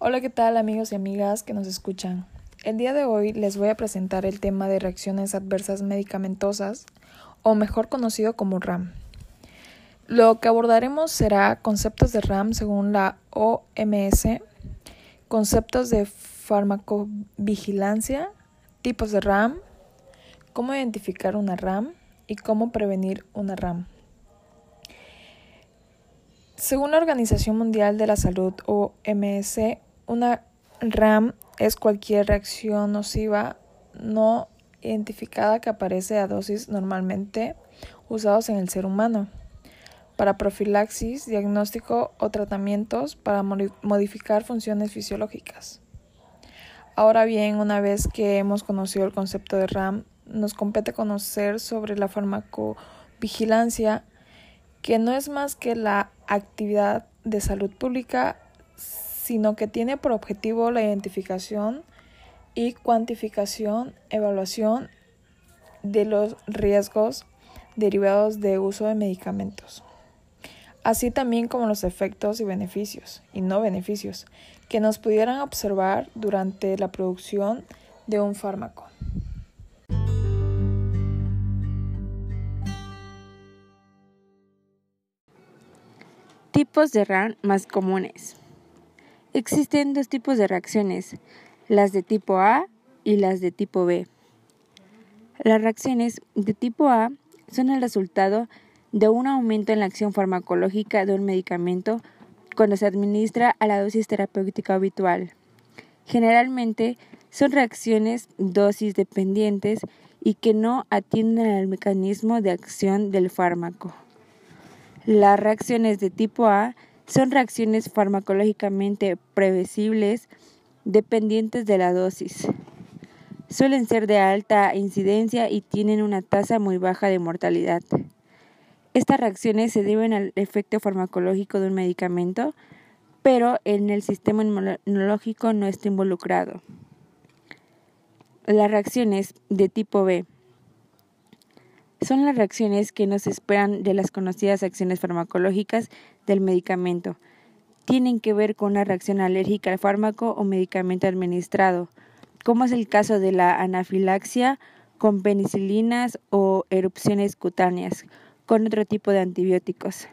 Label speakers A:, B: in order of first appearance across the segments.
A: Hola, ¿qué tal amigos y amigas que nos escuchan? El día de hoy les voy a presentar el tema de reacciones adversas medicamentosas, o mejor conocido como RAM. Lo que abordaremos será conceptos de RAM según la OMS, conceptos de farmacovigilancia, tipos de RAM, cómo identificar una RAM y cómo prevenir una RAM. Según la Organización Mundial de la Salud OMS, una RAM es cualquier reacción nociva no identificada que aparece a dosis normalmente usados en el ser humano para profilaxis, diagnóstico o tratamientos para modificar funciones fisiológicas. Ahora bien, una vez que hemos conocido el concepto de RAM, nos compete conocer sobre la farmacovigilancia, que no es más que la actividad de salud pública, sino que tiene por objetivo la identificación y cuantificación, evaluación de los riesgos derivados de uso de medicamentos, así también como los efectos y beneficios, y no beneficios, que nos pudieran observar durante la producción de un fármaco.
B: Tipos de RAM más comunes. Existen dos tipos de reacciones, las de tipo A y las de tipo B. Las reacciones de tipo A son el resultado de un aumento en la acción farmacológica de un medicamento cuando se administra a la dosis terapéutica habitual. Generalmente son reacciones dosis dependientes y que no atienden al mecanismo de acción del fármaco. Las reacciones de tipo A son reacciones farmacológicamente previsibles dependientes de la dosis. Suelen ser de alta incidencia y tienen una tasa muy baja de mortalidad. Estas reacciones se deben al efecto farmacológico de un medicamento, pero en el sistema inmunológico no está involucrado. Las reacciones de tipo B son las reacciones que nos esperan de las conocidas acciones farmacológicas del medicamento. Tienen que ver con una reacción alérgica al fármaco o medicamento administrado, como es el caso de la anafilaxia con penicilinas o erupciones cutáneas con otro tipo de antibióticos.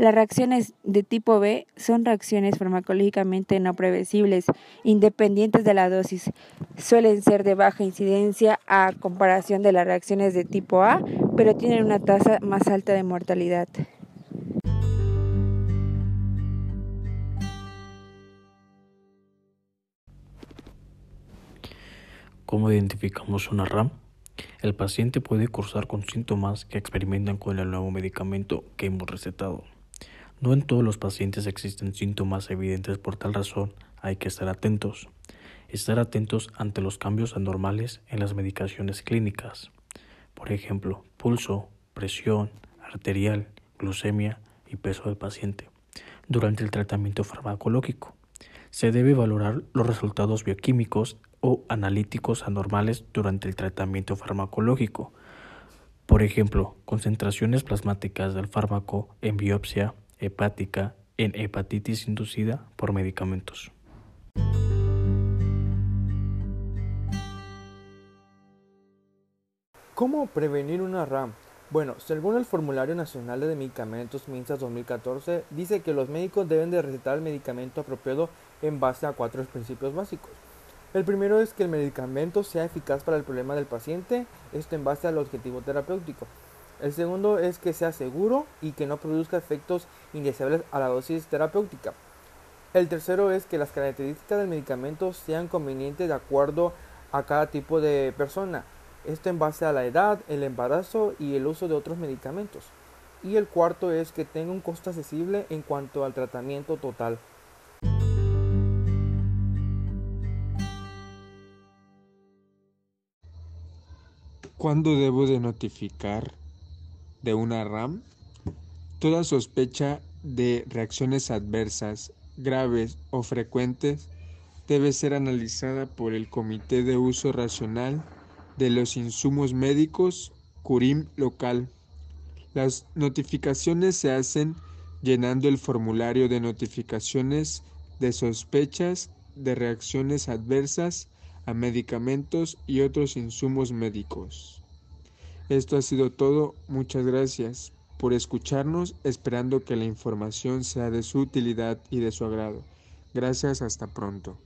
B: Las reacciones de tipo B son reacciones farmacológicamente no previsibles, independientes de la dosis. Suelen ser de baja incidencia a comparación de las reacciones de tipo A, pero tienen una tasa más alta de mortalidad.
C: ¿Cómo identificamos una RAM? El paciente puede cursar con síntomas que experimentan con el nuevo medicamento que hemos recetado. No en todos los pacientes existen síntomas evidentes, por tal razón hay que estar atentos. Estar atentos ante los cambios anormales en las medicaciones clínicas. Por ejemplo, pulso, presión arterial, glucemia y peso del paciente. Durante el tratamiento farmacológico, se debe valorar los resultados bioquímicos o analíticos anormales durante el tratamiento farmacológico. Por ejemplo, concentraciones plasmáticas del fármaco en biopsia hepática en hepatitis inducida por medicamentos.
D: ¿Cómo prevenir una RAM? Bueno, según el Formulario Nacional de Medicamentos MINSA 2014, dice que los médicos deben de recetar el medicamento apropiado en base a cuatro principios básicos. El primero es que el medicamento sea eficaz para el problema del paciente, esto en base al objetivo terapéutico. El segundo es que sea seguro y que no produzca efectos indeseables a la dosis terapéutica. El tercero es que las características del medicamento sean convenientes de acuerdo a cada tipo de persona. Esto en base a la edad, el embarazo y el uso de otros medicamentos. Y el cuarto es que tenga un costo accesible en cuanto al tratamiento total.
E: ¿Cuándo debo de notificar de una RAM, toda sospecha de reacciones adversas graves o frecuentes debe ser analizada por el Comité de Uso Racional de los Insumos Médicos CURIM local. Las notificaciones se hacen llenando el formulario de notificaciones de sospechas de reacciones adversas a medicamentos y otros insumos médicos. Esto ha sido todo. Muchas gracias por escucharnos, esperando que la información sea de su utilidad y de su agrado. Gracias, hasta pronto.